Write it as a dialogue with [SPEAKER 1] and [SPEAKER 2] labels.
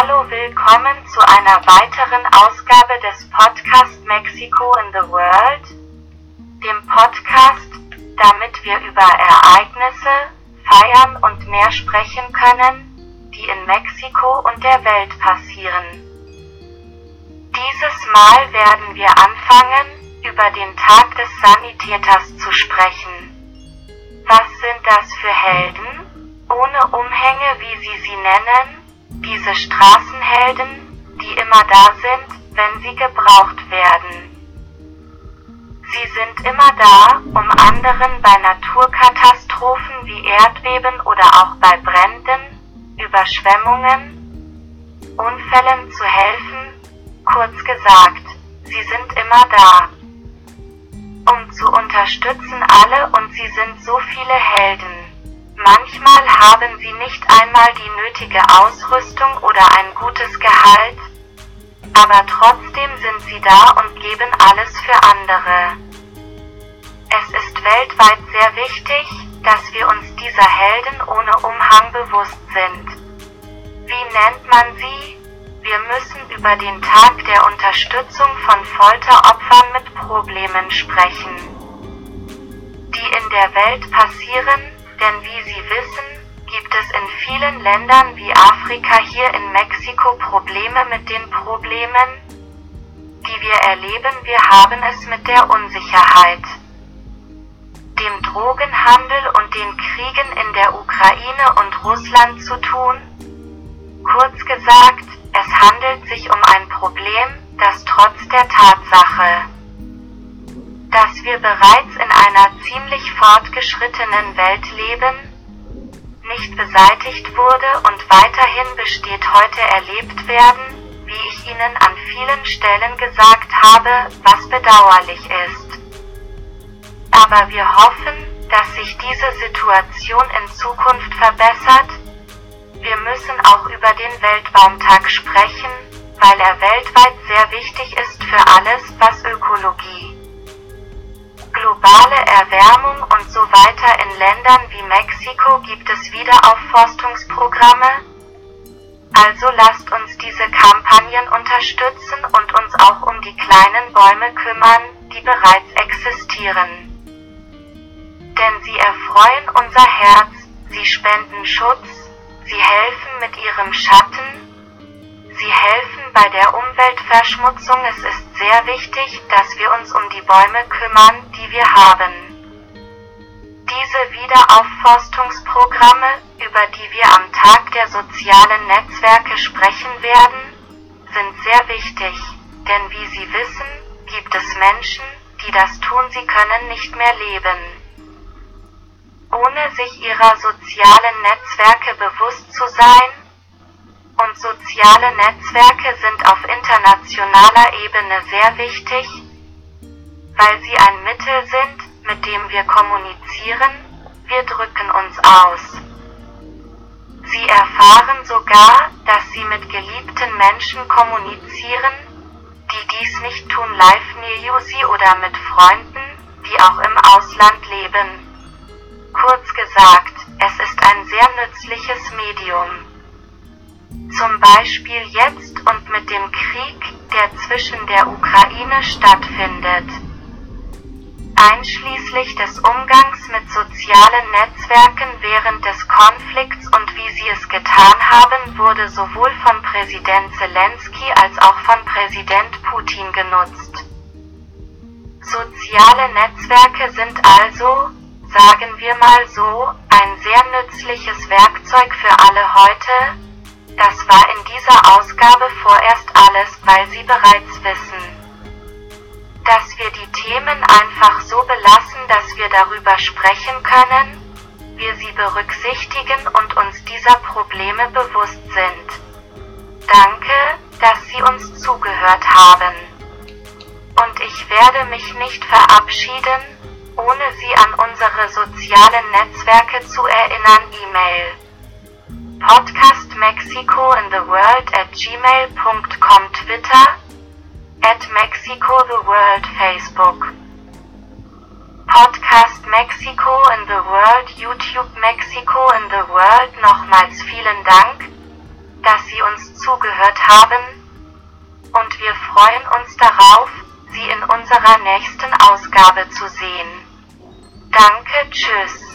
[SPEAKER 1] Hallo, willkommen zu einer weiteren Ausgabe des Podcast Mexico in the World, dem Podcast, damit wir über Ereignisse, Feiern und mehr sprechen können, die in Mexiko und der Welt passieren. Dieses Mal werden wir anfangen, über den Tag des Sanitäters zu sprechen. Was sind das für Helden? Ohne Umhänge, wie Sie sie nennen, diese Straßenhelden, die immer da sind, wenn sie gebraucht werden. Sie sind immer da, um anderen bei Naturkatastrophen wie Erdbeben oder auch bei Bränden, Überschwemmungen, Unfällen zu helfen, kurz gesagt, sie sind immer da. Um zu unterstützen alle und sie sind so viele Helden. Manchmal haben sie nicht einmal die nötige Ausrüstung oder ein gutes Gehalt, aber trotzdem sind sie da und geben alles für andere. Es ist weltweit sehr wichtig, dass wir uns dieser Helden ohne Umhang bewusst sind. Wie nennt man sie? Wir müssen über den Tag der Unterstützung von Folteropfern mit Problemen sprechen, die in der Welt passieren, denn wie Sie wissen, gibt es in vielen Ländern wie Afrika hier in Mexiko Probleme mit den Problemen, die wir erleben. Wir haben es mit der Unsicherheit, dem Drogenhandel und den Kriegen in der Ukraine und Russland zu tun. Kurz gesagt, es handelt sich um ein Problem, das trotz der Tatsache, dass wir bereits einer ziemlich fortgeschrittenen Welt leben, nicht beseitigt wurde und weiterhin besteht heute erlebt werden, wie ich Ihnen an vielen Stellen gesagt habe, was bedauerlich ist. Aber wir hoffen, dass sich diese Situation in Zukunft verbessert. Wir müssen auch über den Weltbaumtag sprechen, weil er weltweit sehr wichtig ist für alles, was Ökologie globale Erwärmung und so weiter in Ländern wie Mexiko gibt es Wiederaufforstungsprogramme. Also lasst uns diese Kampagnen unterstützen und uns auch um die kleinen Bäume kümmern, die bereits existieren. Denn sie erfreuen unser Herz, sie spenden Schutz, sie helfen mit ihrem Schatten, Sie helfen bei der Umweltverschmutzung. Es ist sehr wichtig, dass wir uns um die Bäume kümmern, die wir haben. Diese Wiederaufforstungsprogramme, über die wir am Tag der sozialen Netzwerke sprechen werden, sind sehr wichtig, denn wie Sie wissen, gibt es Menschen, die das tun, sie können nicht mehr leben. Ohne sich ihrer sozialen Netzwerke bewusst zu sein, und soziale Netzwerke sind auf internationaler Ebene sehr wichtig, weil sie ein Mittel sind, mit dem wir kommunizieren, wir drücken uns aus. Sie erfahren sogar, dass sie mit geliebten Menschen kommunizieren, die dies nicht tun live near you sie oder mit Freunden, die auch im Ausland leben. Kurz gesagt, es ist ein sehr nützliches Medium. Zum Beispiel jetzt und mit dem Krieg, der zwischen der Ukraine stattfindet. Einschließlich des Umgangs mit sozialen Netzwerken während des Konflikts und wie sie es getan haben, wurde sowohl von Präsident Zelensky als auch von Präsident Putin genutzt. Soziale Netzwerke sind also, sagen wir mal so, ein sehr nützliches Werkzeug für alle heute, das war in dieser Ausgabe vorerst alles, weil Sie bereits wissen, dass wir die Themen einfach so belassen, dass wir darüber sprechen können, wir sie berücksichtigen und uns dieser Probleme bewusst sind. Danke, dass Sie uns zugehört haben. Und ich werde mich nicht verabschieden, ohne Sie an unsere sozialen Netzwerke zu erinnern. E-Mail Podcast Mexico in the World at gmail.com Twitter at Mexico the World Facebook Podcast Mexico in the World YouTube Mexico in the World Nochmals vielen Dank, dass Sie uns zugehört haben und wir freuen uns darauf, Sie in unserer nächsten Ausgabe zu sehen. Danke, tschüss.